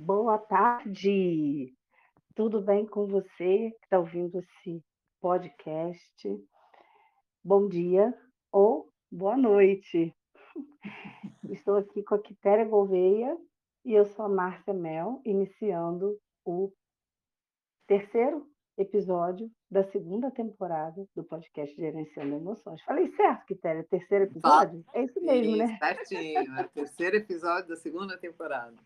Boa tarde! Tudo bem com você que está ouvindo esse podcast? Bom dia ou boa noite! Estou aqui com a Quitéria Gouveia e eu sou a Márcia Mel, iniciando o terceiro episódio da segunda temporada do podcast Gerenciando Emoções. Falei certo, Quitéria? Terceiro episódio? É isso mesmo, isso, né? Certinho, é o terceiro episódio da segunda temporada.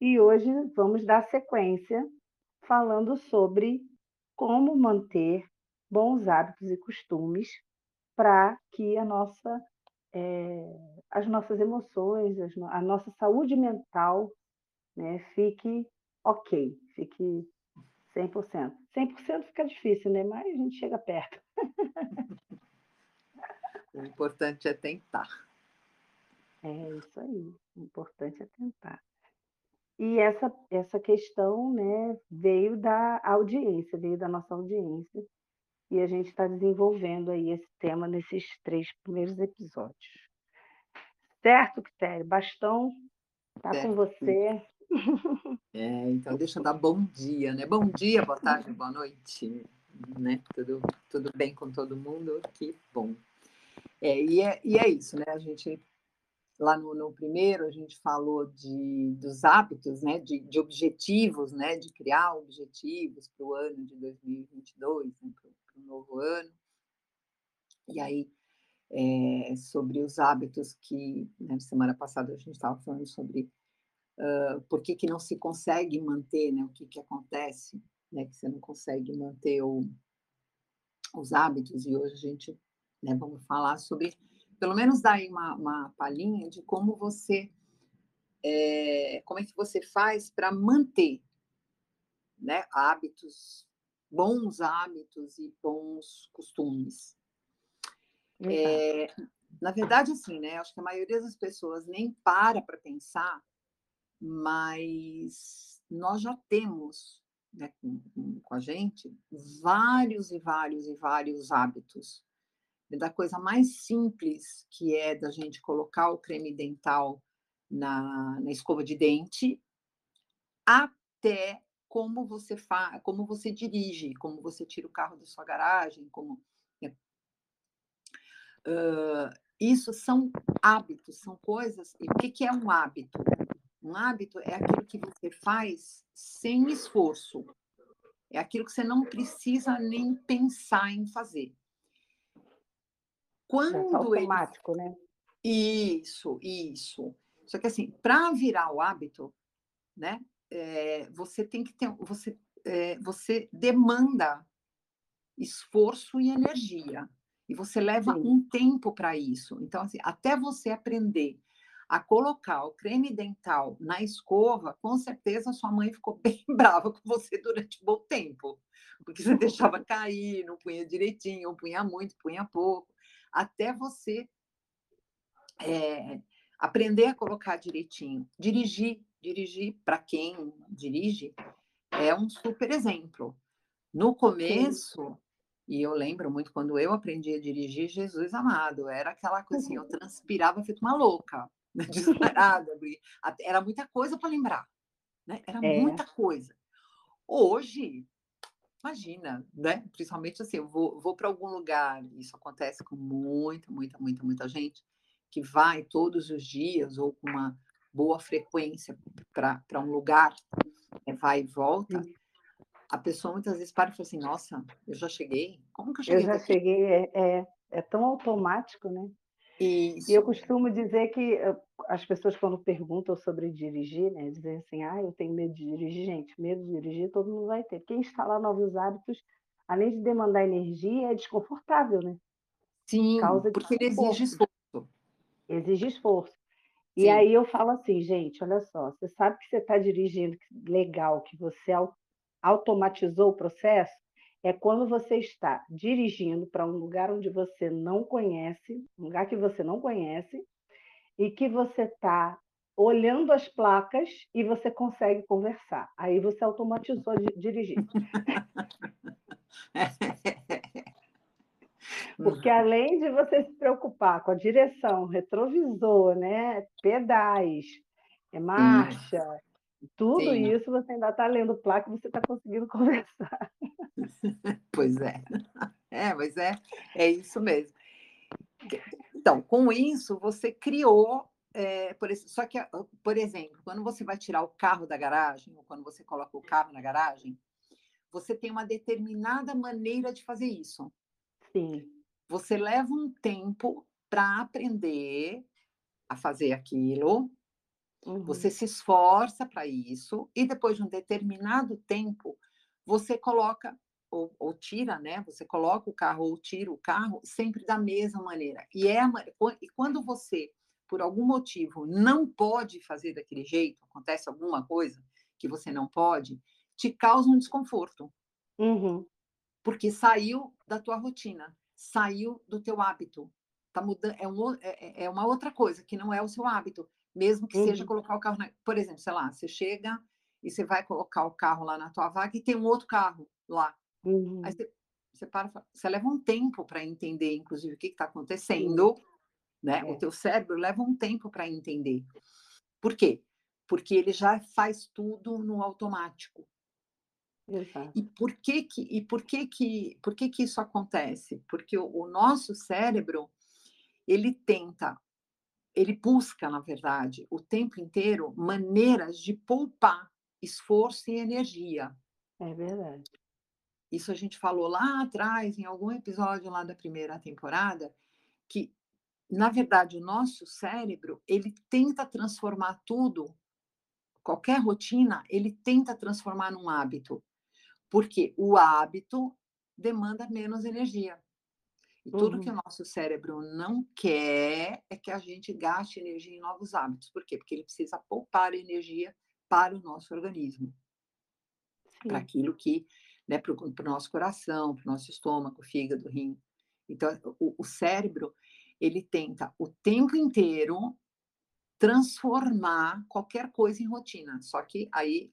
E hoje vamos dar sequência falando sobre como manter bons hábitos e costumes para que a nossa, é, as nossas emoções, a nossa saúde mental né, fique ok, fique 100%. 100% fica difícil, né? Mas a gente chega perto. O importante é tentar. É isso aí. O importante é tentar. E essa, essa questão né, veio da audiência, veio da nossa audiência. E a gente está desenvolvendo aí esse tema nesses três primeiros episódios. Certo, Quitério? Bastão está com você. É, então deixa eu dar bom dia, né? Bom dia, boa tarde, boa noite, né? Tudo, tudo bem com todo mundo? Que bom. É, e, é, e é isso, né? A gente, lá no, no primeiro, a gente falou de, dos hábitos, né? De, de objetivos, né? De criar objetivos para o ano de 2022, né? para o novo ano. E aí, é, sobre os hábitos que, né, semana passada a gente estava falando sobre uh, por que, que não se consegue manter, né? O que, que acontece, né? Que você não consegue manter o, os hábitos, e hoje a gente né, vamos falar sobre, pelo menos dar aí uma, uma palhinha de como você, é, como é que você faz para manter né, hábitos, bons hábitos e bons costumes. É, na verdade, assim, né? Acho que a maioria das pessoas nem para para pensar mas nós já temos né, com, com, a gente vários e vários e vários hábitos. Da coisa mais simples, que é da gente colocar o creme dental na, na escova de dente, até como você faz, como você dirige, como você tira o carro da sua garagem, como uh, isso são hábitos, são coisas. E o que, que é um hábito? Um hábito é aquilo que você faz sem esforço. É aquilo que você não precisa nem pensar em fazer. Quando é automático, ele... né? Isso, isso. Só que assim, para virar o hábito, né? É, você tem que ter, você, é, você demanda esforço e energia. E você leva Sim. um tempo para isso. Então, assim, até você aprender a colocar o creme dental na escova, com certeza sua mãe ficou bem brava com você durante um bom tempo, porque você deixava cair, não punha direitinho, punha muito, punha pouco, até você é, aprender a colocar direitinho. Dirigir, dirigir, para quem dirige, é um super exemplo. No começo, e eu lembro muito quando eu aprendi a dirigir, Jesus amado, era aquela coisa assim, eu transpirava feito uma louca né, disparada, era muita coisa para lembrar, né? Era é. muita coisa. Hoje, imagina, né? Principalmente assim, eu vou, vou para algum lugar, isso acontece com muita, muita, muita, muita gente que vai todos os dias ou com uma boa frequência para um lugar, né, vai e volta. Sim. A pessoa muitas vezes para e fala assim: Nossa, eu já cheguei? Como que eu cheguei? Eu já daqui? cheguei, é, é, é tão automático, né? E eu costumo dizer que eh, as pessoas, quando perguntam sobre dirigir, né, dizem assim: ah, eu tenho medo de dirigir. Gente, medo de dirigir todo mundo vai ter. Quem instalar novos hábitos, além de demandar energia, é desconfortável, né? Sim, Causa porque ele exige esforço. Exige esforço. Sim. E aí eu falo assim, gente, olha só, você sabe que você está dirigindo legal, que você automatizou o processo, é quando você está dirigindo para um lugar onde você não conhece, um lugar que você não conhece, e que você está olhando as placas e você consegue conversar. Aí você automatizou de dirigir. Porque além de você se preocupar com a direção, retrovisor, né, pedais, é marcha. Tudo Sim. isso você ainda está lendo placa e você está conseguindo conversar. Pois é. É, mas é, é isso mesmo. Então, com isso, você criou. É, por, só que, por exemplo, quando você vai tirar o carro da garagem, ou quando você coloca o carro na garagem, você tem uma determinada maneira de fazer isso. Sim. Você leva um tempo para aprender a fazer aquilo, uhum. você se esforça para isso, e depois de um determinado tempo, você coloca ou, ou, tira, né? Você coloca o carro ou tira o carro sempre da mesma maneira. E é e quando você, por algum motivo, não pode fazer daquele jeito, acontece alguma coisa que você não pode, te causa um desconforto. Uhum. Porque saiu da tua rotina, saiu do teu hábito. Tá mudando, é, um, é, é, é uma outra coisa que não é o seu hábito, mesmo que uhum. seja colocar o carro, na, por exemplo, sei lá, você chega e você vai colocar o carro lá na tua vaga e tem um outro carro lá. Uhum. Aí você, você para, você leva um tempo para entender, inclusive, o que está acontecendo, né? É. O teu cérebro leva um tempo para entender. Por quê? Porque ele já faz tudo no automático. Exato. E por que que e por que que por que que isso acontece? Porque o, o nosso cérebro ele tenta, ele busca, na verdade, o tempo inteiro maneiras de poupar esforço e energia. É verdade. Isso a gente falou lá atrás, em algum episódio lá da primeira temporada, que, na verdade, o nosso cérebro, ele tenta transformar tudo, qualquer rotina, ele tenta transformar num hábito. Porque o hábito demanda menos energia. E tudo uhum. que o nosso cérebro não quer é que a gente gaste energia em novos hábitos. Por quê? Porque ele precisa poupar energia para o nosso organismo. Para aquilo que né, para o nosso coração, para o nosso estômago, fígado, rim. Então, o, o cérebro, ele tenta o tempo inteiro transformar qualquer coisa em rotina. Só que aí,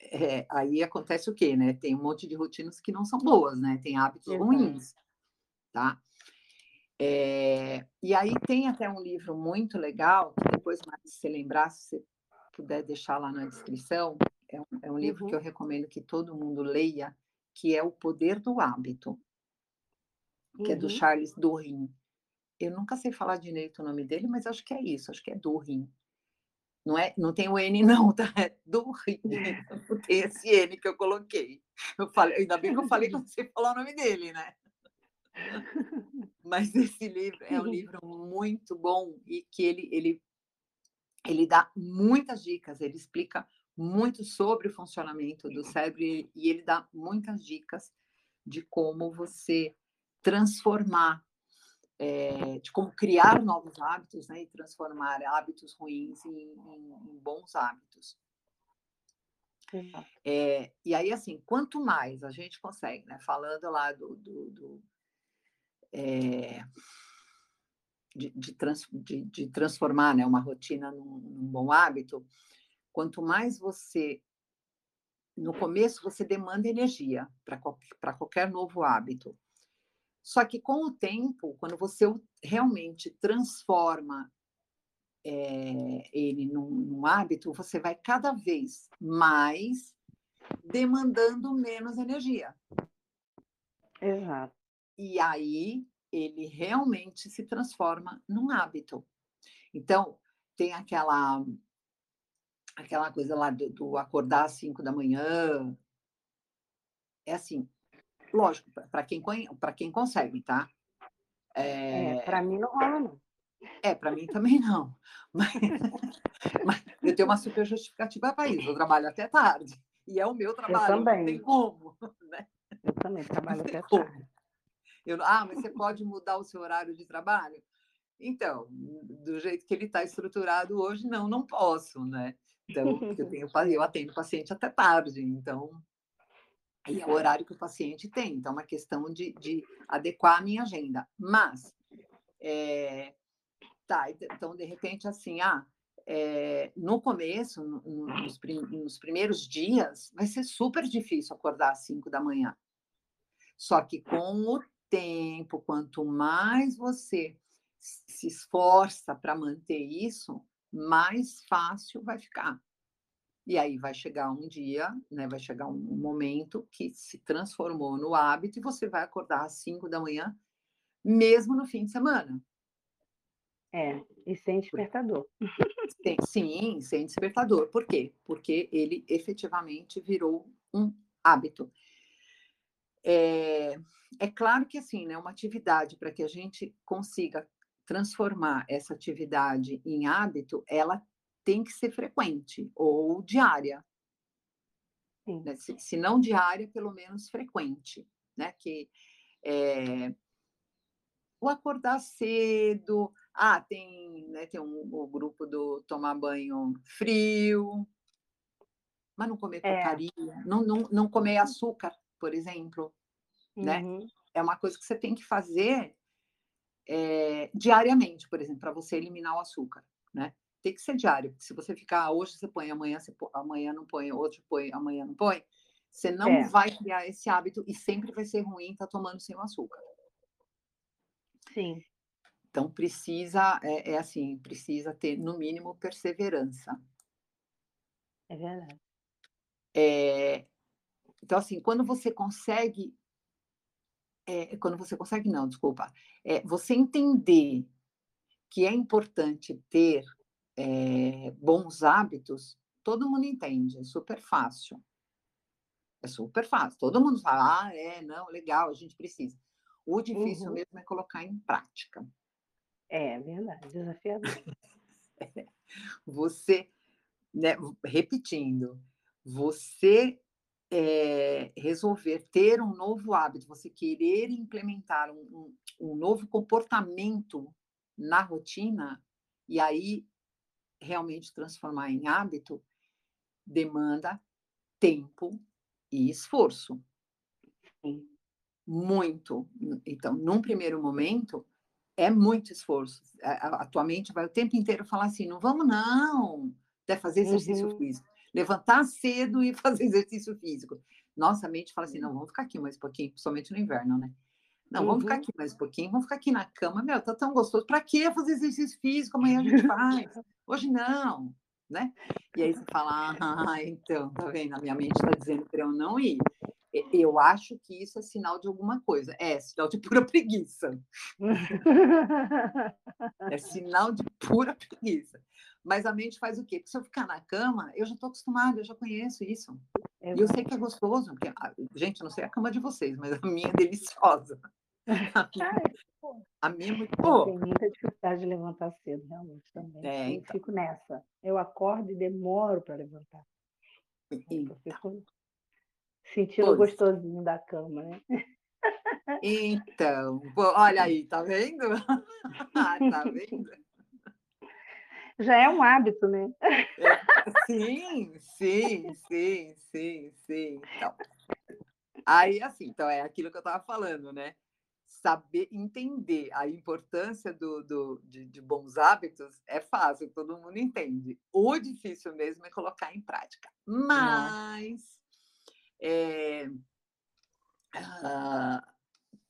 é, aí acontece o quê, né? Tem um monte de rotinas que não são boas, né? Tem hábitos Exato. ruins, tá? É, e aí tem até um livro muito legal, que depois, se você lembrar, se você puder deixar lá na descrição, é um, é um livro uhum. que eu recomendo que todo mundo leia, que é O Poder do Hábito, que uhum. é do uhum. Charles Duhigg. Eu nunca sei falar direito o nome dele, mas acho que é isso, acho que é Duhigg. Não, é, não tem o N, não, tá? É. Não tem esse N que eu coloquei. Eu falei, ainda bem que eu falei que eu sei falar o nome dele, né? Mas esse livro é um livro muito bom e que ele, ele, ele dá muitas dicas, ele explica muito sobre o funcionamento do cérebro e, ele dá muitas dicas de como você transformar, é, de como criar novos hábitos né, e transformar hábitos ruins em, em, em bons hábitos. É, e aí, assim, quanto mais a gente consegue, né, falando lá do, do, do é, de, de, trans, de, de, transformar né, uma rotina num, num bom hábito, Quanto mais você no começo você demanda energia para qualquer, novo hábito. Só que com o tempo, quando você realmente transforma é, ele num, num, hábito, você vai cada vez mais demandando menos energia. Exato. E aí ele realmente se transforma num hábito. Então, tem aquela aquela coisa lá do, do acordar às cinco da manhã. É assim, lógico, para quem, quem consegue, tá? É, é para mim não rola, não. É, para mim também não. Mas, mas, eu tenho uma super justificativa para isso. Eu trabalho até tarde. E é o meu trabalho. Eu também. Não tem como. Né? Eu também trabalho até como. tarde. Eu, ah, mas você pode mudar o seu horário de trabalho? Então, do jeito que ele está estruturado hoje, não, não posso, né? Então, eu, tenho, eu atendo paciente até tarde, então. E é o horário que o paciente tem, então é uma questão de, de adequar a minha agenda. Mas, é, tá, então, de repente, assim, ah, é, no começo, no, nos, prim, nos primeiros dias, vai ser super difícil acordar às 5 da manhã. Só que com o tempo, quanto mais você se esforça para manter isso, mais fácil vai ficar. E aí vai chegar um dia, né, vai chegar um momento que se transformou no hábito e você vai acordar às 5 da manhã, mesmo no fim de semana. É, e sem despertador. Sim, sem despertador. Por quê? Porque ele efetivamente virou um hábito. É, é claro que assim, né, uma atividade para que a gente consiga transformar essa atividade em hábito, ela tem que ser frequente ou diária. Né? Se, se, não diária, pelo menos frequente, né? Que é, o acordar cedo, ah, tem, né, tem um, o grupo do tomar banho frio, mas não comer é. porcaria, não, não, não comer açúcar, por exemplo, né? uhum. né? É uma coisa que você tem que fazer é, diariamente, por exemplo, para você eliminar o açúcar, né? Tem que ser diário, porque se você ficar hoje você põe, amanhã você põe, amanhã não põe, hoje põe, amanhã não põe, você não é. vai criar esse hábito e sempre vai ser ruim estar tá tomando sem o açúcar. Sim. Então precisa, é, é assim, precisa ter no mínimo perseverança. É verdade. É, então, assim, quando você consegue. É, quando você consegue, não, desculpa. É, você entender que é importante ter é, bons hábitos, todo mundo entende, é super fácil. É super fácil. Todo mundo fala, ah, é, não, legal, a gente precisa. O difícil uhum. mesmo é colocar em prática. É verdade, desafiador. você, né, repetindo, você é, resolver ter um novo hábito, você querer implementar um, um, um novo comportamento na rotina, e aí realmente transformar em hábito, demanda tempo e esforço. Sim. Muito. Então, num primeiro momento, é muito esforço. A, a, tua mente vai o tempo inteiro falar assim: não vamos, não, até fazer exercício uhum. físico levantar cedo e fazer exercício físico. Nossa, a mente fala assim: não, vamos ficar aqui mais um pouquinho, principalmente no inverno, né? Não, vamos ficar uhum. aqui mais um pouquinho, vamos ficar aqui na cama. Meu, tá tão gostoso. Para que fazer exercício físico? Amanhã a gente faz. Hoje não, né? E aí você fala: ah, então, tá vendo? A minha mente está dizendo para eu não ir. Eu acho que isso é sinal de alguma coisa. É sinal de pura preguiça. é sinal de pura preguiça. Mas a mente faz o quê? Porque se eu ficar na cama, eu já estou acostumada, eu já conheço isso. É e eu sei que é gostoso. Porque, gente, não sei a cama de vocês, mas a minha é deliciosa. A minha, é muito boa. Tem muita dificuldade de levantar cedo, realmente, também. É, então. Eu fico nessa. Eu acordo e demoro para levantar. Então. Eu fico sentindo pois. o gostosinho da cama, né? Então, olha aí, tá vendo? tá vendo? já é um hábito, né? É, sim, sim, sim, sim, sim. Então, aí, assim, então é aquilo que eu estava falando, né? Saber entender a importância do, do de, de, bons hábitos é fácil, todo mundo entende. O difícil mesmo é colocar em prática. Mas é, uh,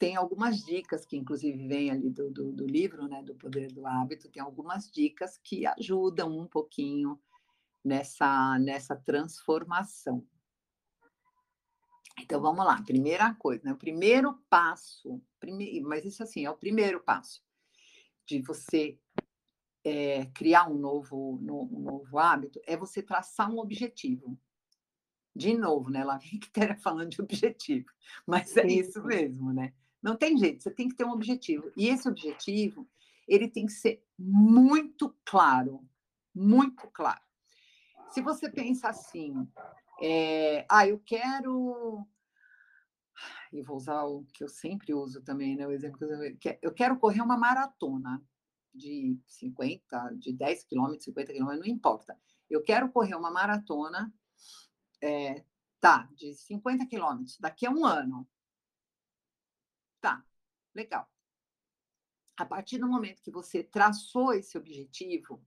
tem algumas dicas que, inclusive, vem ali do, do, do, livro, né, do Poder do Hábito, tem algumas dicas que ajudam um pouquinho nessa, nessa transformação. Então, vamos lá. Primeira coisa, né, o primeiro passo, prime... mas isso assim, é o primeiro passo de você é, criar um novo, no, um novo hábito, é você traçar um objetivo. De novo, né? Lá vem que falando de objetivo, mas é isso mesmo, né? Não tem jeito, você tem que ter um objetivo. E esse objetivo, ele tem que ser muito claro, muito claro. Se você pensa assim, é, ah, eu quero. E vou usar o que eu sempre uso também, né? O exemplo que eu, eu quero correr uma maratona de 50, de 10 quilômetros, 50 quilômetros, não importa. Eu quero correr uma maratona, é, tá, de 50 quilômetros, daqui a um ano. Tá, legal. A partir do momento que você traçou esse objetivo,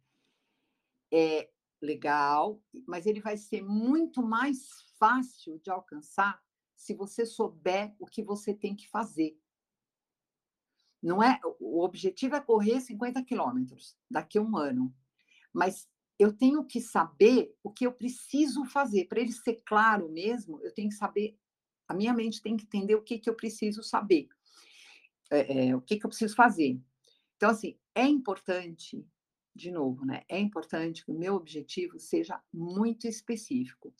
é legal, mas ele vai ser muito mais fácil de alcançar se você souber o que você tem que fazer. Não é o objetivo é correr 50 quilômetros daqui a um ano, Mas eu tenho que saber o que eu preciso fazer. Para ele ser claro mesmo, eu tenho que saber, a minha mente tem que entender o que, que eu preciso saber, é, é, o que, que eu preciso fazer. Então, assim, é importante, de novo, né? É importante que o meu objetivo seja muito específico.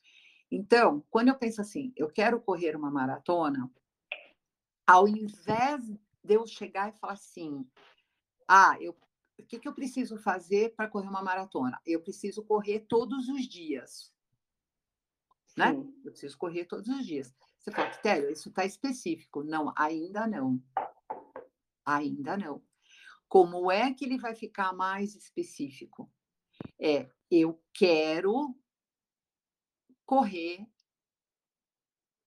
Então, quando eu penso assim, eu quero correr uma maratona, ao invés de eu chegar e falar assim, ah, eu o que, que eu preciso fazer para correr uma maratona? Eu preciso correr todos os dias. Né? Eu preciso correr todos os dias. Você fala, Tério, isso está específico. Não, ainda não. Ainda não. Como é que ele vai ficar mais específico? É, eu quero correr,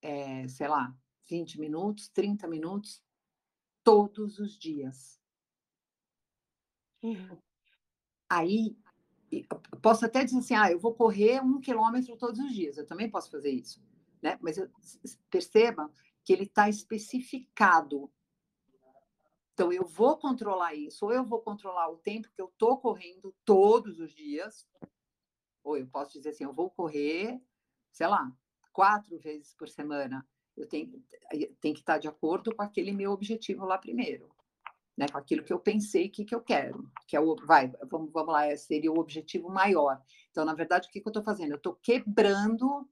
é, sei lá, 20 minutos, 30 minutos, todos os dias. Uhum. Aí, posso até dizer assim, ah, eu vou correr um quilômetro todos os dias, eu também posso fazer isso, né? Mas eu, perceba que ele está especificado. Então, eu vou controlar isso, ou eu vou controlar o tempo que eu estou correndo todos os dias, ou eu posso dizer assim, eu vou correr, sei lá, quatro vezes por semana. Eu tenho, tenho que estar de acordo com aquele meu objetivo lá primeiro né, com aquilo que eu pensei que, que eu quero, que é o, vai, vamos, vamos lá, seria o objetivo maior. Então, na verdade, o que, que eu estou fazendo? Eu estou quebrando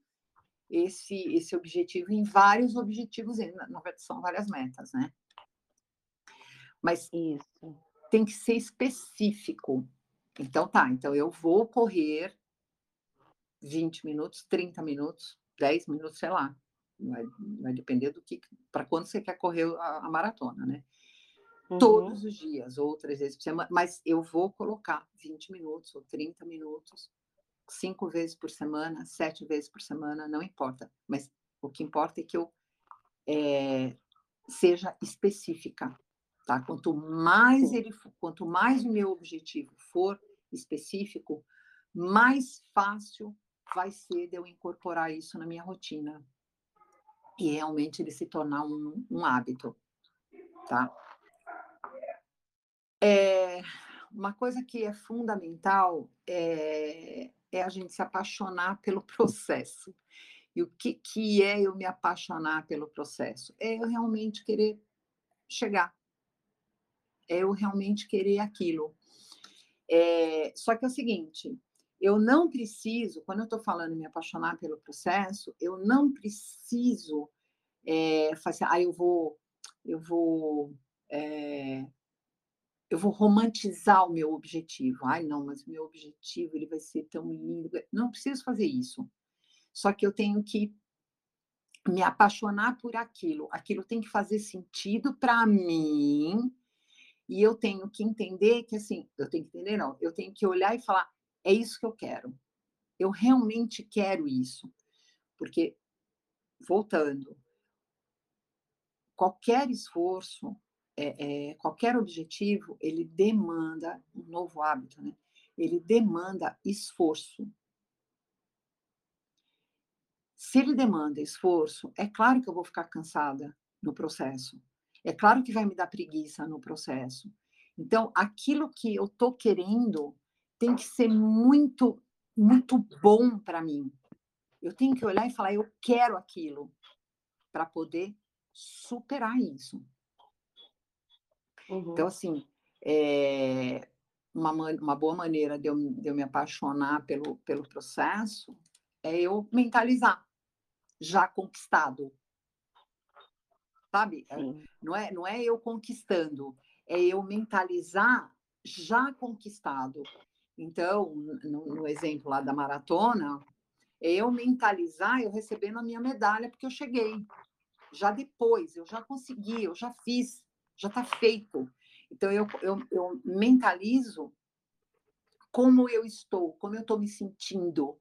esse, esse objetivo em vários objetivos, na verdade, são várias metas, né? Mas Isso. tem que ser específico. Então, tá, então eu vou correr 20 minutos, 30 minutos, 10 minutos, sei lá. Vai, vai depender do que, para quando você quer correr a, a maratona, né? uhum. todos os dias, ou três vezes por semana, mas eu vou colocar 20 minutos ou 30 minutos, cinco vezes por semana, sete vezes por semana, não importa. Mas o que importa é que eu é, seja específica, tá? Quanto mais ele, quanto mais o meu objetivo for específico, mais fácil vai ser de eu incorporar isso na minha rotina e realmente ele se tornar um, um hábito, tá? É, uma coisa que é fundamental é, é a gente se apaixonar pelo processo. E o que, que é eu me apaixonar pelo processo? É eu realmente querer chegar. É eu realmente querer aquilo. É, só que é o seguinte, eu não preciso, quando eu estou falando me apaixonar pelo processo, eu não preciso é, fazer, ah, eu vou, eu vou é, eu vou romantizar o meu objetivo. Ai, não, mas o meu objetivo ele vai ser tão lindo. Não preciso fazer isso. Só que eu tenho que me apaixonar por aquilo. Aquilo tem que fazer sentido para mim. E eu tenho que entender que, assim, eu tenho que entender, não, eu tenho que olhar e falar: é isso que eu quero. Eu realmente quero isso. Porque, voltando, qualquer esforço, é, é, qualquer objetivo, ele demanda um novo hábito, né? Ele demanda esforço. Se ele demanda esforço, é claro que eu vou ficar cansada no processo. É claro que vai me dar preguiça no processo. Então, aquilo que eu estou querendo tem que ser muito, muito bom para mim. Eu tenho que olhar e falar, eu quero aquilo, para poder superar isso. Então, uhum. Então, assim, é uma, uma boa maneira de eu, de eu me apaixonar pelo, pelo processo é eu mentalizar, já conquistado. Sabe? É, não é, não é eu conquistando, é eu mentalizar já conquistado. Então, no, no, exemplo lá da maratona, é eu mentalizar eu recebendo a minha medalha porque eu cheguei. Já depois, eu já consegui, eu já fiz já está feito. Então, eu, eu, eu mentalizo como eu estou, como eu estou me sentindo,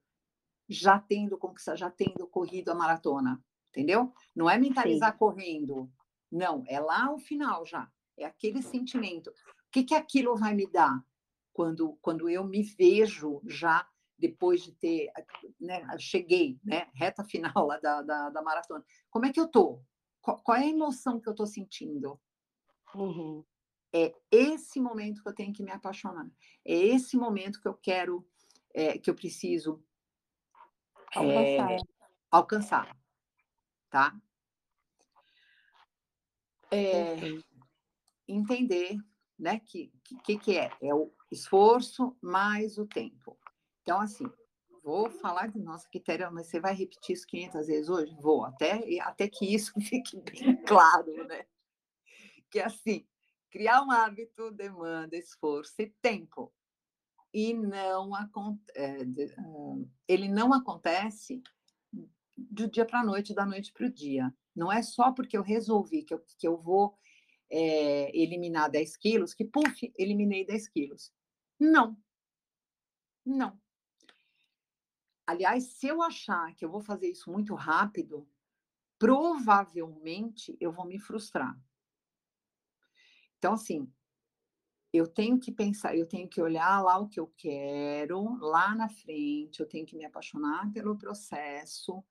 já tendo conquistado, já tendo corrido a maratona, entendeu? Não é mentalizar Sim. correndo, não, é lá o final já, é aquele sentimento. O que, que aquilo vai me dar quando, quando eu me vejo já depois de ter, né, cheguei, né, reta final lá da, da, da maratona. Como é que eu tô? Qual, qual é a emoção que eu estou sentindo? Uhum. é esse momento que eu tenho que me apaixonar. É esse momento que eu quero, é, que eu preciso alcançar. É, alcançar tá? É, entender, né, que, que que é? É o esforço mais o tempo. Então, assim, vou falar de nossa critério, mas você vai repetir isso 500 vezes hoje? Vou, até, até que isso fique bem claro, né? Que assim, criar um hábito demanda esforço e tempo. E não é, ele não acontece do dia para a noite, da noite para o dia. Não é só porque eu resolvi que eu, que eu vou é, eliminar 10 quilos, que, puf, eliminei 10 quilos. Não. Não. Aliás, se eu achar que eu vou fazer isso muito rápido, provavelmente eu vou me frustrar. Então, assim, eu tenho que pensar, eu tenho que olhar lá o que eu quero, lá na frente, eu tenho que me apaixonar pelo processo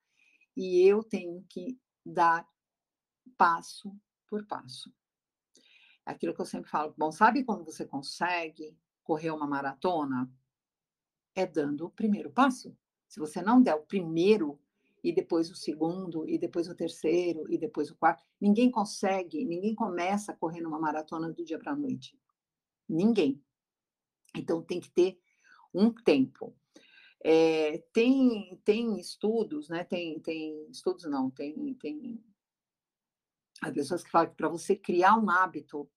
e eu tenho que dar passo por passo. Aquilo que eu sempre falo, bom, sabe como você consegue correr uma maratona? É dando o primeiro passo. Se você não der o primeiro, e depois o segundo, e depois o terceiro, e depois o quarto, ninguém consegue, ninguém começa a correr numa maratona do dia para a noite. Ninguém. Então tem que ter um tempo. É, tem, tem estudos, né? Tem, tem estudos não, tem, tem as pessoas que falam que para você criar um hábito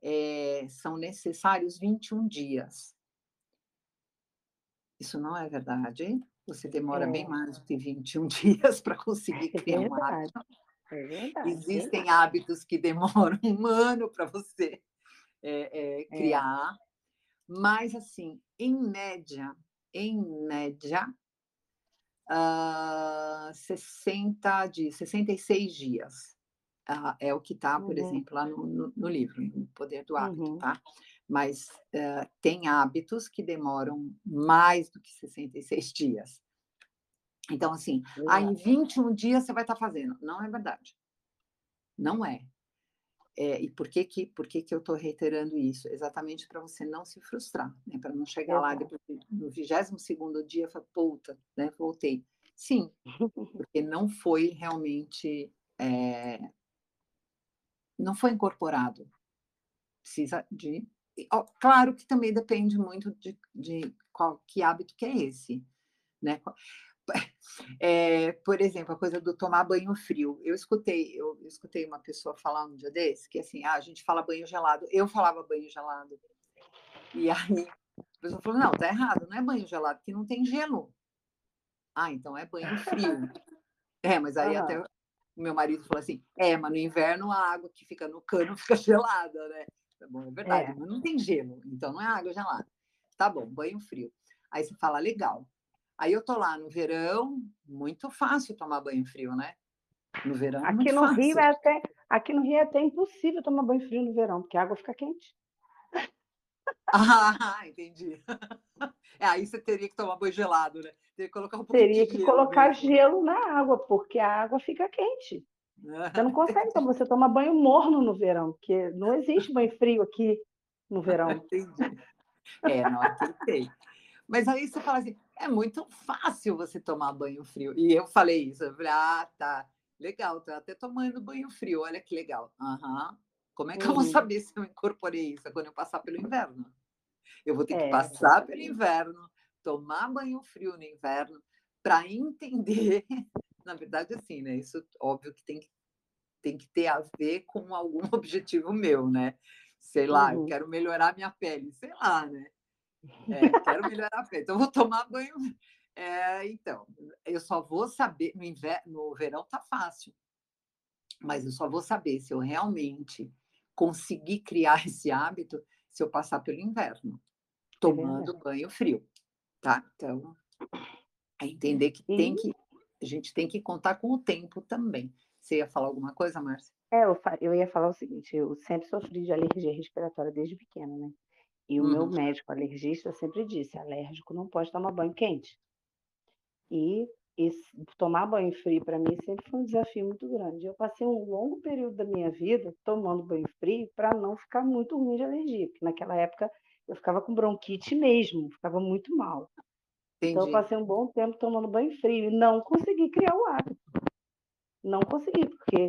é, são necessários 21 dias. Isso não é verdade. Você demora é. bem mais do que 21 dias para conseguir é criar um hábito. É verdade. Existem hábitos que demoram um ano para você é, é, criar, mas assim, em média, em média, uh, 60 dias, 66 dias. Uh, é o que está, por uhum. exemplo, lá no, no, no, livro, O Poder do Hábito, uhum. tá? mas uh, tem hábitos que demoram mais do que 66 dias. Então, assim, uhum. aí em 21 dias você vai estar tá fazendo. Não é verdade. Não é. É e por que, que, por que, que eu estou reiterando isso? Exatamente para você não se frustrar, né? para não chegar lá depois, no 22 dia e falar, puta, né? voltei. Sim, porque não foi realmente. É, não foi incorporado. Precisa de claro que também depende muito de, de qual que hábito que é esse, né? É, por exemplo, a coisa do tomar banho frio. Eu escutei, eu, eu escutei uma pessoa falar um dia desse que assim, ah, a gente fala banho gelado. Eu falava banho gelado. E aí a pessoa falou: não, tá errado, não é banho gelado, porque não tem gelo. Ah, então é banho frio. É, mas aí uhum. até o meu marido falou assim: é, mas no inverno a água que fica no cano fica gelada, né? Tá bom, é verdade, é. mas não tem gelo, então não é água gelada. Tá bom, banho frio. Aí você fala, legal. Aí eu tô lá no verão, muito fácil tomar banho frio, né? No verão. É aqui no fácil. Rio é até aqui no Rio é até impossível tomar banho frio no verão, porque a água fica quente. Ah, entendi. É, aí você teria que tomar banho gelado, né? Teria que colocar um Teria que colocar mesmo. gelo na água, porque a água fica quente. Você não consegue, então você toma banho morno no verão, porque não existe banho frio aqui no verão. Entendi. É, não tem. Mas aí você fala assim, é muito fácil você tomar banho frio. E eu falei isso, eu falei, ah, tá, legal, tô até tomando banho frio, olha que legal. Uhum. Como é que uhum. eu vou uhum. saber se eu incorporei isso quando eu passar pelo inverno? Eu vou ter que é, passar pelo inverno, tomar banho frio no inverno, para entender. Na verdade, assim, né? Isso óbvio que tem que, tem que ter a ver com algum objetivo meu, né? Sei lá, uhum. eu quero melhorar minha pele, sei lá, né? É, quero melhorar a pele, então vou tomar banho. É, então, eu só vou saber no inverno, no verão tá fácil, mas eu só vou saber se eu realmente conseguir criar esse hábito se eu passar pelo inverno, tomando banho frio, tá? Então, é entender que tem que a gente tem que contar com o tempo também. Você ia falar alguma coisa, Márcia? É, eu, eu ia falar o seguinte, eu sempre sofri de alergia respiratória desde pequena, né? E o uhum. meu médico alergista sempre disse, alérgico não pode tomar banho quente. E esse, tomar banho frio para mim sempre foi um desafio muito grande. Eu passei um longo período da minha vida tomando banho frio para não ficar muito ruim de alergia, porque naquela época eu ficava com bronquite mesmo, ficava muito mal. Entendi. Então eu passei um bom tempo tomando banho frio e não consegui criar o hábito. Não consegui, porque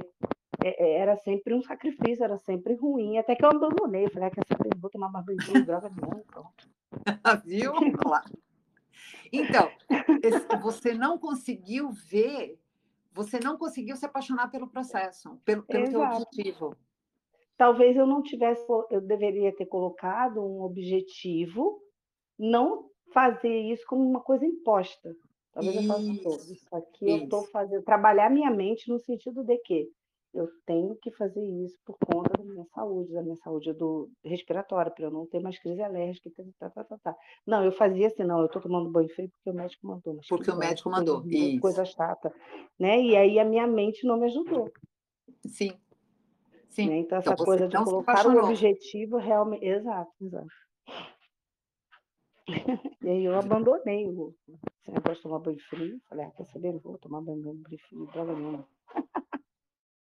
era sempre um sacrifício, era sempre ruim, até que eu abandonei. Falei, ah, quer saber, vou tomar mais banho droga não, pronto. Viu? Claro. Então, você não conseguiu ver, você não conseguiu se apaixonar pelo processo, pelo, pelo teu objetivo. Talvez eu não tivesse, eu deveria ter colocado um objetivo, não fazer isso como uma coisa imposta. Talvez isso, eu faça isso aqui isso. eu estou fazendo, trabalhar minha mente no sentido de que eu tenho que fazer isso por conta da minha saúde, da minha saúde do respiratória, para eu não ter mais crise alérgica. Tá, tá, tá, tá. Não, eu fazia assim, não, eu estou tomando banho frio porque o médico mandou. porque o médico mandou, isso. Coisa chata. Né? E aí a minha mente não me ajudou. Sim. Sim. Né? Então, essa então, coisa de colocar o objetivo realmente. Exato, exato. e aí eu abandonei o negócio de tomar banho frio. Falei, ah, quer saber? Não vou tomar banho frio, droga nenhuma.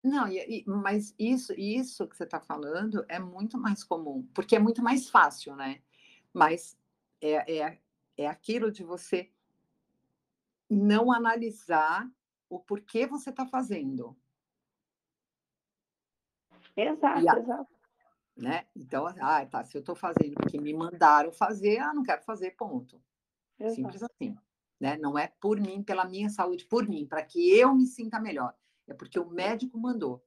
Não, e, e, mas isso, isso que você está falando é muito mais comum, porque é muito mais fácil, né? Mas é, é, é aquilo de você não analisar o porquê você está fazendo. Exato, a, exato. Né? Então, ah, tá, se eu estou fazendo porque me mandaram fazer, ah, não quero fazer, ponto. Exato. Simples assim. Né? Não é por mim, pela minha saúde, por mim, para que eu me sinta melhor é porque o médico mandou.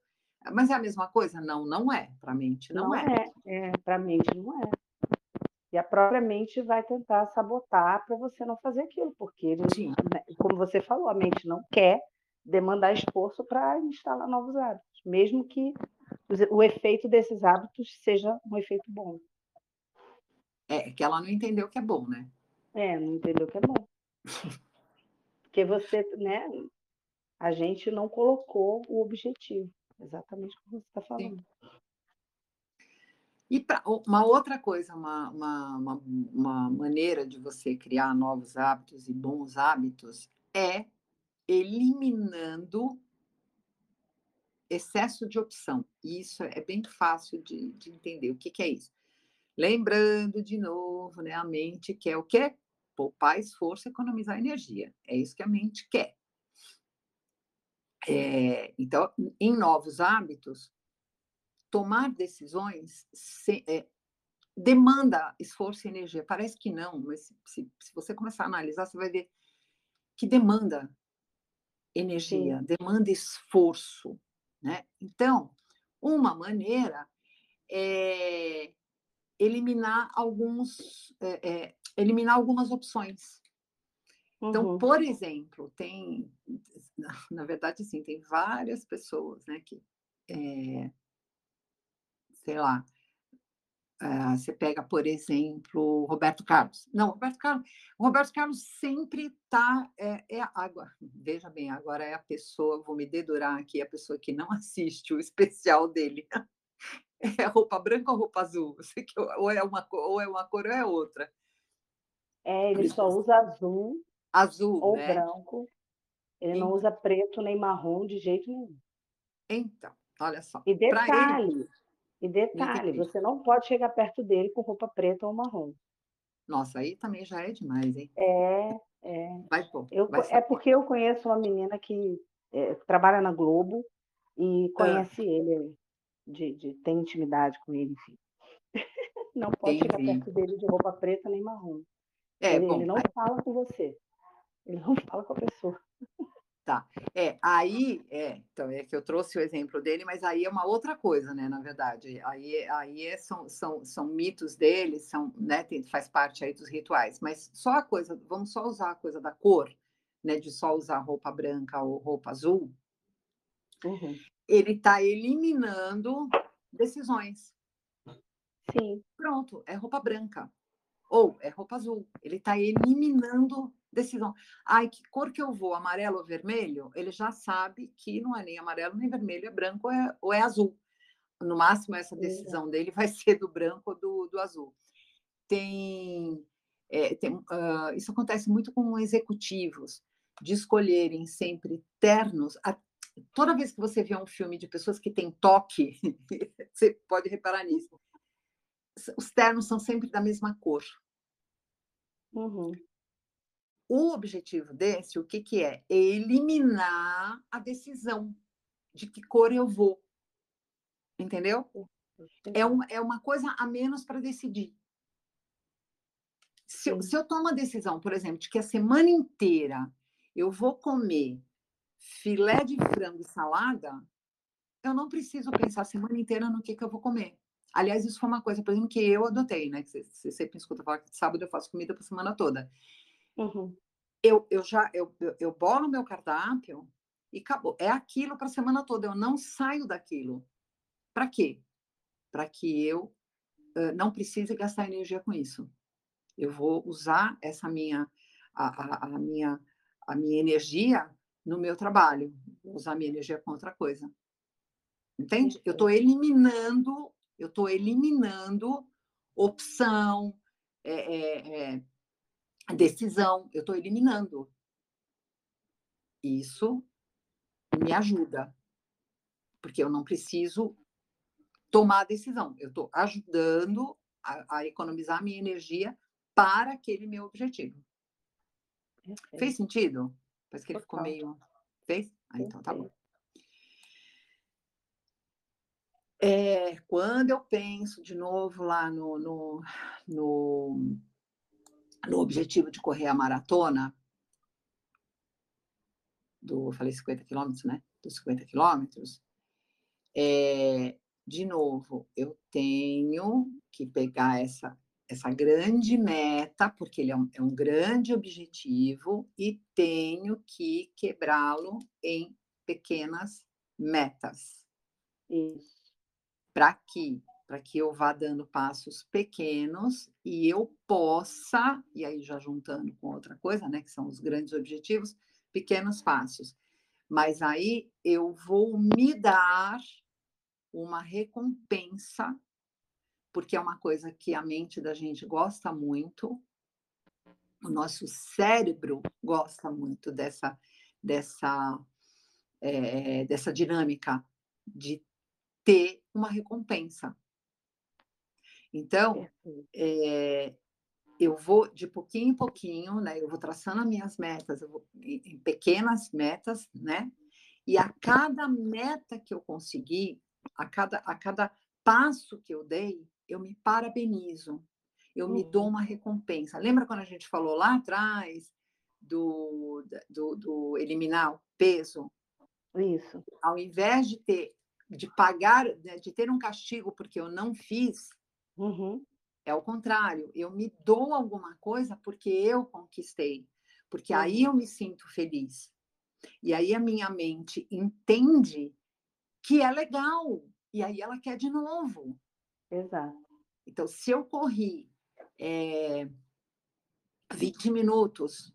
Mas é a mesma coisa? Não, não é. Para a mente não, não é. é. é Para a mente não é. E a própria mente vai tentar sabotar para você não fazer aquilo, porque, ele, como você falou, a mente não quer demandar esforço para instalar novos hábitos, mesmo que o efeito desses hábitos seja um efeito bom. É, que ela não entendeu que é bom, né? É, não entendeu que é bom. Porque você, né, a gente não colocou o objetivo, exatamente como você está falando. Sim. E pra, uma outra coisa, uma, uma, uma, uma, maneira de você criar novos hábitos e bons hábitos é eliminando excesso de opção. E isso é bem fácil de, de entender. O que, que, é isso? Lembrando de novo, né, a mente quer o quê? Poupar esforço, economizar energia. É isso que a mente quer. É, então, em novos hábitos, tomar decisões se, é, demanda esforço e energia. Parece que não, mas se, se, você começar a analisar, você vai ver que demanda energia, Sim. demanda esforço. Né? Então, uma maneira é eliminar alguns, é, é, eliminar algumas opções. Então, uhum. por exemplo, tem, na verdade, sim, tem várias pessoas, né, que, é, sei lá, é, você pega, por exemplo, Roberto Carlos. Não, Roberto Carlos, Roberto Carlos sempre está, é, é água. Veja bem, agora é a pessoa, vou me dedurar aqui, a pessoa que não assiste o especial dele. É roupa branca ou roupa azul? Ou é uma, ou é uma cor ou é outra. É, ele só usa azul Azul, ou né? branco. Ele não usa preto nem marrom de jeito nenhum. Então, olha só. E detalhe, ele... e detalhe, você não pode chegar perto dele com roupa preta ou marrom. Nossa, aí também já é demais, hein? É, é. Vai, pô, eu, vai é porque eu conheço uma menina que é, trabalha na Globo e ah. conhece ah. ele, de, de, tem intimidade com ele, enfim. Não pode Entendi. chegar perto dele de roupa preta nem marrom. É, ele, bom, ele não aí... fala com você. Ele não fala com a pessoa. Tá. É, aí, é, então é que eu trouxe o exemplo dele, mas aí é uma outra coisa, né, na verdade. Aí, aí é, são, são, são mitos dele, são, né, tem, faz parte aí dos rituais. Mas só a coisa, vamos só usar a coisa da cor, né, de só usar roupa branca ou roupa azul. Uhum. Ele está eliminando decisões. Sim. Pronto, é roupa branca. Ou é roupa azul. Ele está eliminando decisão. Ai, que cor que eu vou? Amarelo ou vermelho? Ele já sabe que não é nem amarelo nem vermelho, é branco ou é, ou é azul. No máximo, essa decisão dele vai ser do branco ou do, do azul. Tem, é, tem uh, isso acontece muito com executivos de escolherem sempre ternos. Toda vez que você vê um filme de pessoas que têm toque, você pode reparar nisso. Os ternos são sempre da mesma cor. Uhum. O objetivo desse, o que, que é? É eliminar a decisão de que cor eu vou. Entendeu? É, um, é uma coisa a menos para decidir. Se eu, se eu tomo a decisão, por exemplo, de que a semana inteira eu vou comer filé de frango e salada, eu não preciso pensar a semana inteira no que, que eu vou comer. Aliás, isso foi uma coisa, por exemplo, que eu adotei, né? você, você sempre escuta falar que sábado eu faço comida para semana toda. Uhum. Eu, eu já eu, eu, bolo meu cardápio e acabou. É aquilo para a semana toda. Eu não saio daquilo. Para quê? Para que eu uh, não precise gastar energia com isso. Eu vou usar essa minha a, a, a minha a minha energia no meu trabalho, vou usar minha energia com outra coisa. Entende? Eu estou eliminando, eu estou eliminando opção, é, é, é, decisão, eu estou eliminando. Isso me ajuda, porque eu não preciso tomar a decisão, eu estou ajudando a, a economizar minha energia para aquele meu objetivo. Fez sentido? Parece que ele ficou meio. Fez? Ah, então tá bom. É, quando eu penso de novo lá no, no, no, no objetivo de correr a maratona, do, falei 50 quilômetros, né? Dos 50 quilômetros, é, de novo, eu tenho que pegar essa essa grande meta, porque ele é um, é um grande objetivo, e tenho que quebrá-lo em pequenas metas. Para que para que eu vá dando passos pequenos e eu possa, e aí já juntando com outra coisa, né, que são os grandes objetivos, pequenos passos. Mas aí eu vou me dar uma recompensa porque é uma coisa que a mente da gente gosta muito, o nosso cérebro gosta muito dessa, dessa, é, dessa dinâmica de ter uma recompensa. Então, é, eu vou de pouquinho em pouquinho, né? Eu vou traçando as minhas metas, eu vou em pequenas metas, né? E a cada meta que eu conseguir, a cada, a cada passo que eu dei, eu me parabenizo, eu uhum. me dou uhum. uma recompensa. Lembra quando a gente falou lá atrás do, do, do eliminar o peso? Isso. Ao invés de ter de pagar, né, de ter um castigo porque eu não fiz, uhum. é o contrário. Eu me dou alguma coisa porque eu conquistei, porque uhum. aí eu me sinto feliz. E aí a minha mente entende que é legal. E aí ela quer de novo. Exato. Então, se eu corri é, 20 minutos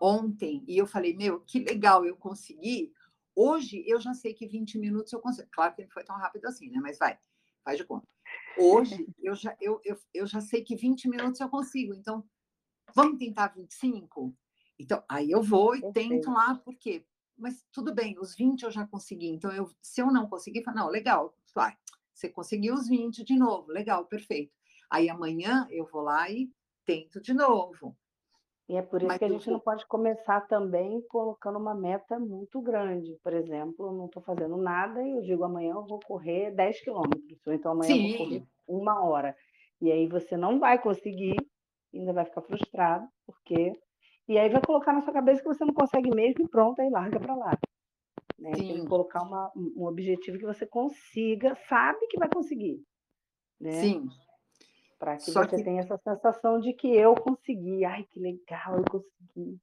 ontem e eu falei, meu, que legal, eu consegui. Hoje eu já sei que 20 minutos eu consigo. Claro que não foi tão rápido assim, né? Mas vai, faz de conta. Hoje eu já, eu, eu, eu já sei que 20 minutos eu consigo. Então, vamos tentar 25? Então, aí eu vou e tento lá, por quê? Mas tudo bem, os 20 eu já consegui. Então, eu, se eu não conseguir, falo, não, legal, vai, você conseguiu os 20 de novo, legal, perfeito. Aí amanhã eu vou lá e tento de novo. E é por isso Mas que a gente não pode começar também colocando uma meta muito grande. Por exemplo, eu não estou fazendo nada e eu digo amanhã eu vou correr 10 quilômetros, ou então amanhã Sim. eu vou correr uma hora. E aí você não vai conseguir, ainda vai ficar frustrado, porque. E aí vai colocar na sua cabeça que você não consegue mesmo e pronto, aí larga para lá. Né? Tem que colocar uma, um objetivo que você consiga, sabe que vai conseguir. Né? Sim. Para que Só você que... tenha essa sensação de que eu consegui. Ai, que legal, eu consegui.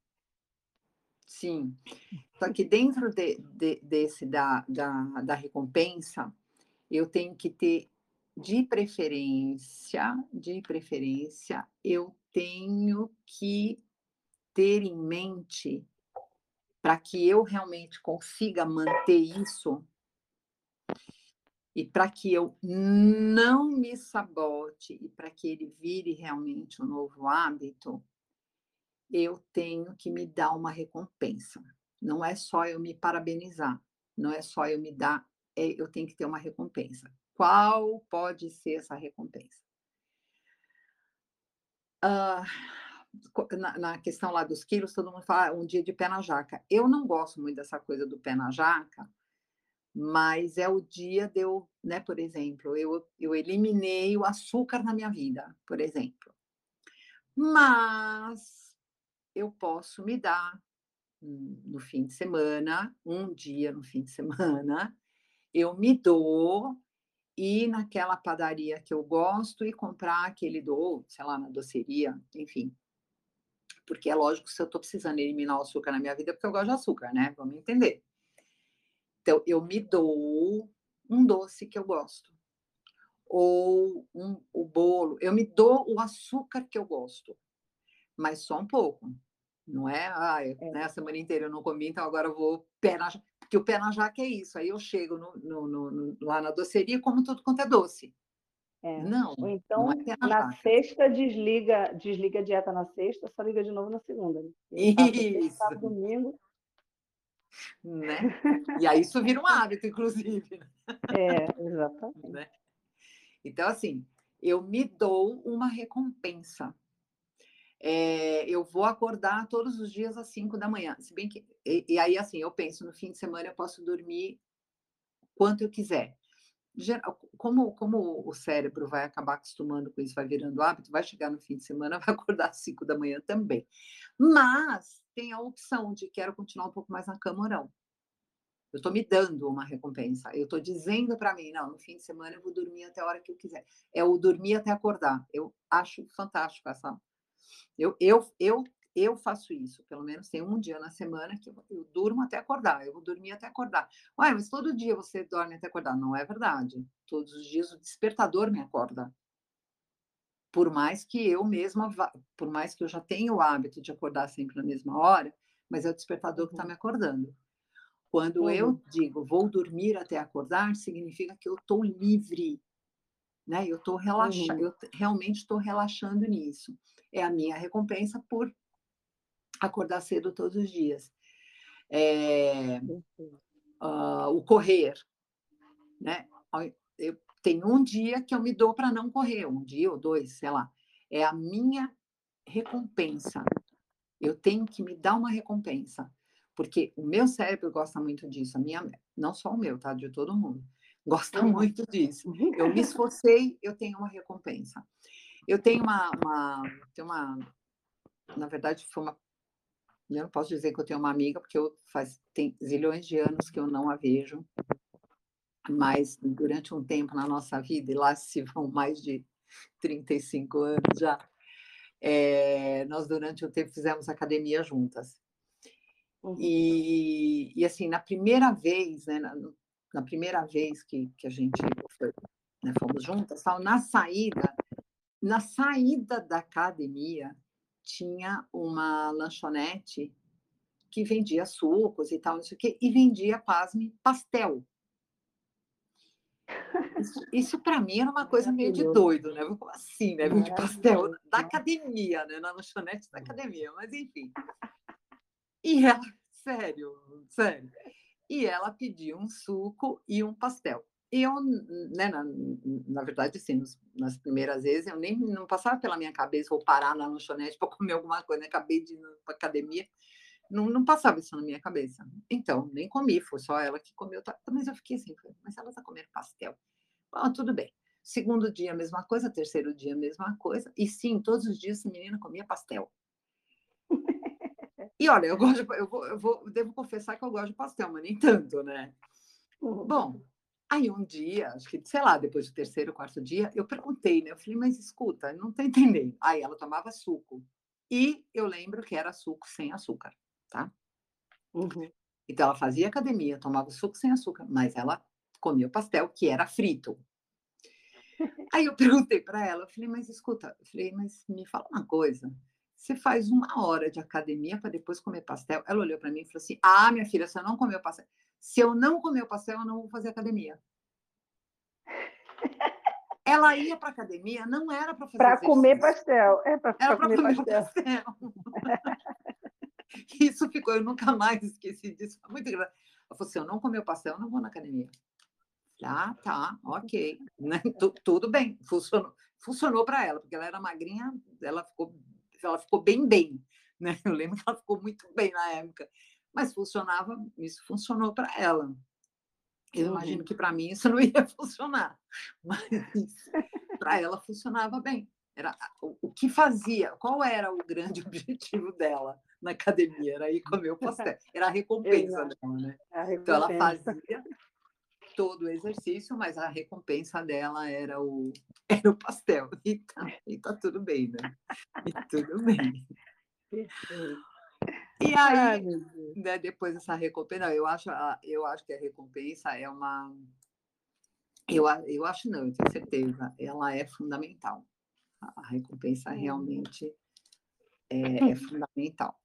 Sim. Só que dentro de, de, desse da, da, da recompensa, eu tenho que ter, de preferência, de preferência, eu tenho que ter em mente para que eu realmente consiga manter isso e para que eu não me sabote e para que ele vire realmente um novo hábito, eu tenho que me dar uma recompensa. Não é só eu me parabenizar, não é só eu me dar, é, eu tenho que ter uma recompensa. Qual pode ser essa recompensa? Uh, na, na, questão lá dos quilos, todo mundo fala ah, um dia de pé na jaca. Eu não gosto muito dessa coisa do pé na jaca, mas é o dia de eu, né, por exemplo, eu, eu eliminei o açúcar na minha vida, por exemplo. Mas eu posso me dar no fim de semana, um dia no fim de semana, eu me dou ir naquela padaria que eu gosto e comprar aquele do, sei lá, na doceria, enfim. Porque é lógico se eu estou precisando eliminar o açúcar na minha vida, porque eu gosto de açúcar, né? Vamos entender. Então, eu me dou um doce que eu gosto. Ou um, o bolo. Eu me dou o açúcar que eu gosto, mas só um pouco. Não é, ah, é. Né, a semana inteira eu não comi, então agora eu vou pé na porque o pé na jaca é isso. Aí eu chego no, no, no, lá na doceria como tudo quanto é doce. É. Não. Ou então, não é na jaca. sexta, desliga, desliga a dieta na sexta, só liga de novo na segunda. Né? Isso. Sábado, domingo. Né? E aí isso vira um hábito, inclusive. Né? É, exatamente. Né? Então, assim, eu me dou uma recompensa é, eu vou acordar todos os dias às 5 da manhã. Se bem que. E, e, aí, assim, eu penso, no fim de semana eu posso dormir quanto eu quiser. Como, como o cérebro vai acabar acostumando com isso, vai virando hábito, vai chegar no fim de semana, vai acordar às 5 da manhã também. Mas tem a opção de quero continuar um pouco mais na cama ou não. Eu estou me dando uma recompensa. Eu estou dizendo para mim, não, no fim de semana eu vou dormir até a hora que eu quiser. É o dormir até acordar. Eu acho fantástico essa, eu, eu, eu, eu faço isso, pelo menos tem um dia na semana que eu, eu durmo até acordar, eu vou dormir até acordar. Ué, mas todo dia você dorme até acordar? Não é verdade. Todos os dias o despertador me acorda. Por mais que eu mesma, por mais que eu já tenha o hábito de acordar sempre na mesma hora, mas é o despertador que está uhum. me acordando. Quando uhum. eu digo vou dormir até acordar, significa que eu estou livre, né? Eu estou relaxando, uhum. eu realmente estou relaxando nisso. É a minha recompensa por acordar cedo todos os dias. É, uh, o correr, né? Eu tenho um dia que eu me dou para não correr, um dia ou dois, sei lá. É a minha recompensa. Eu tenho que me dar uma recompensa, porque o meu cérebro gosta muito disso, a minha, não só o meu, tá? De todo mundo gosta uhum. muito disso. Eu me esforcei, eu tenho uma recompensa. Eu tenho uma, uma, tenho uma na verdade, foi uma. Eu não posso dizer que eu tenho uma amiga, porque eu faz tem zilhões de anos que eu não a vejo, mas durante um tempo na nossa vida, e lá se vão mais de 35 anos já, é, nós durante um tempo fizemos academia juntas. Uhum. E, e assim, na primeira vez, né, no na primeira vez que, que a gente foi, né, fomos juntas, tal, na saída, na saída da academia, tinha uma lanchonete que vendia sucos e tal, não sei o quê, e vendia, pasme, pastel. Isso, isso para mim era uma coisa meio de doido, né? Assim, né? Vende pastel da academia, né? Na lanchonete da academia, mas enfim. E ela, sério, sério e ela pediu um suco e um pastel. E eu, né, na, na verdade, assim, nos, nas primeiras vezes, eu nem não passava pela minha cabeça vou parar na lanchonete para comer alguma coisa, né? acabei de ir para academia, não, não passava isso na minha cabeça. Então, nem comi, foi só ela que comeu, tá, mas eu fiquei assim, mas ela está comendo pastel. Bom, tudo bem. Segundo dia, a mesma coisa, terceiro dia, a mesma coisa, e sim, todos os dias essa menina comia pastel. E olha, eu gosto, de, eu, vou, eu vou, devo confessar que eu gosto de pastel, mas nem tanto, né? Uhum. Bom, aí um dia, acho que, sei lá, depois do terceiro, quarto dia, eu perguntei, né? Eu falei, mas escuta, não tô entendendo. Aí ela tomava suco. E eu lembro que era suco sem açúcar, tá? Uhum. Então ela fazia academia, tomava suco sem açúcar, mas ela comia o pastel que era frito. Aí eu perguntei para ela, eu falei, mas escuta, eu falei, mas me fala uma coisa. Você faz uma hora de academia para depois comer pastel. Ela olhou para mim e falou assim: Ah, minha filha, você não comeu pastel. Se eu não comer o pastel, eu não vou fazer academia. Ela ia para academia, não era para fazer Para comer pastel. É para comer, comer pastel. pastel. Isso ficou, eu nunca mais esqueci disso. Foi muito engraçado. Ela falou assim: eu não comeu pastel, eu não vou na academia. Ah, tá, ok. Né? Tudo bem, funcionou, funcionou para ela, porque ela era magrinha, ela ficou, ela ficou bem, bem. Né? Eu lembro que ela ficou muito bem na época. Mas funcionava, isso funcionou para ela. Eu uhum. imagino que para mim isso não ia funcionar, mas para ela funcionava bem. Era o, o, que fazia, qual era o grande objetivo dela na academia? Era ir comer o pastel, era a recompensa dela, né? Recompensa. Então ela fazia todo o exercício, mas a recompensa dela era o, era o pastel. E tá, e tá tudo bem, né? E tudo bem. E aí, né, depois dessa recompensa, eu acho, eu acho que a recompensa é uma. Eu, eu acho não, eu tenho certeza, ela é fundamental. A recompensa hum. realmente é, é fundamental.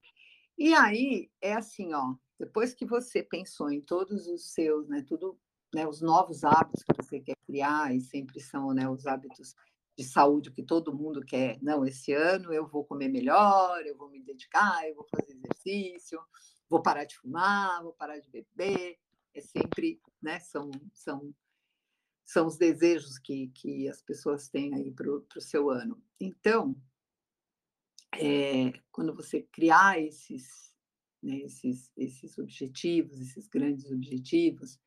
E aí é assim, ó, depois que você pensou em todos os seus, né, tudo, né, os novos hábitos que você quer criar e sempre são, né, os hábitos de saúde que todo mundo quer. Não, esse ano eu vou comer melhor, eu vou me dedicar, eu vou fazer exercício, vou parar de fumar, vou parar de beber. É sempre, né? São, são, são os desejos que, que as pessoas têm aí para o seu ano. Então, é, quando você criar esses, né, esses, esses objetivos, esses grandes objetivos,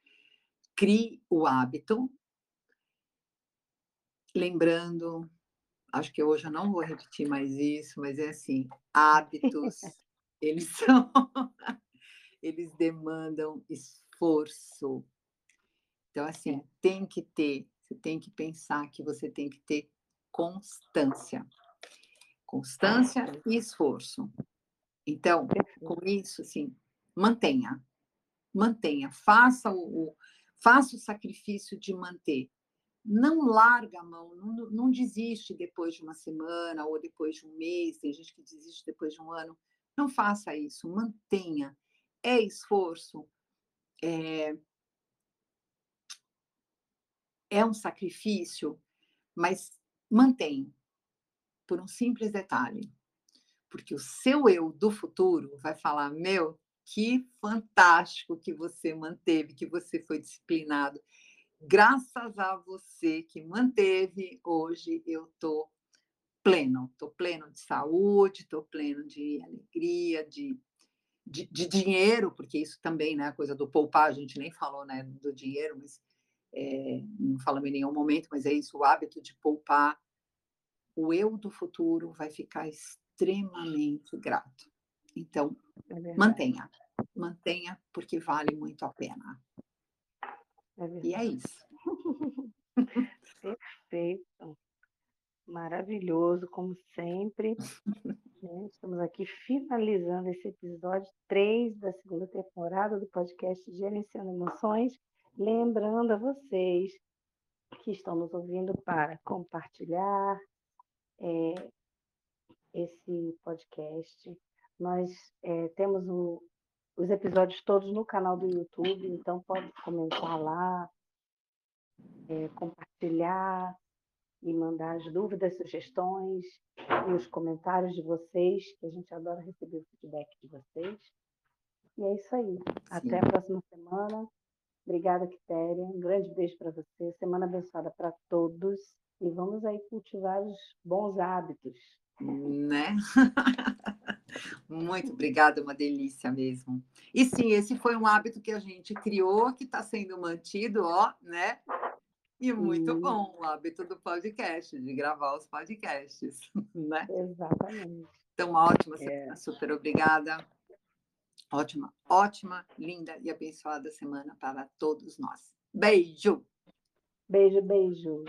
crie o hábito lembrando, acho que hoje eu não vou repetir mais isso, mas é assim, hábitos, eles são, eles demandam esforço. Então, assim, tem que ter, você tem que pensar que você tem que ter constância. Constância e esforço. Então, com isso, assim, mantenha, mantenha, faça o, o faça o sacrifício de manter não larga a mão, não, não desiste depois de uma semana ou depois de um mês, tem gente que desiste depois de um ano. Não faça isso, mantenha. É esforço, é, é um sacrifício, mas mantém, por um simples detalhe. Porque o seu eu do futuro vai falar: meu, que fantástico que você manteve, que você foi disciplinado graças a você que manteve, hoje eu estou pleno, estou pleno de saúde, estou pleno de alegria, de, de, de, dinheiro, porque isso também, né, a coisa do poupar, a gente nem falou, né, do dinheiro, mas é, não falamos em nenhum momento, mas é isso, o hábito de poupar, o eu do futuro vai ficar extremamente grato. Então, é mantenha, mantenha, porque vale muito a pena. É e é isso. Perfeito. Maravilhoso, como sempre. Né? Estamos aqui finalizando esse episódio 3 da segunda temporada do podcast Gerenciando Emoções. Lembrando a vocês que estão nos ouvindo para compartilhar é, esse podcast. Nós é, temos o, os episódios todos no canal do YouTube, então pode comentar lá, é, compartilhar e mandar as dúvidas, sugestões e os comentários de vocês, que a gente adora receber o feedback de vocês. E é isso aí. Sim. Até a próxima semana. Obrigada, Quitéria. Um grande beijo para você. Semana abençoada para todos. E vamos aí cultivar os bons hábitos. Né? Muito obrigada, uma delícia mesmo. E sim, esse foi um hábito que a gente criou, que está sendo mantido, ó, né? E muito sim. bom o hábito do podcast, de gravar os podcasts, né? Exatamente. Então, uma ótima é. semana, super obrigada. Ótima, ótima, linda e abençoada semana para todos nós. Beijo! Beijo, beijo.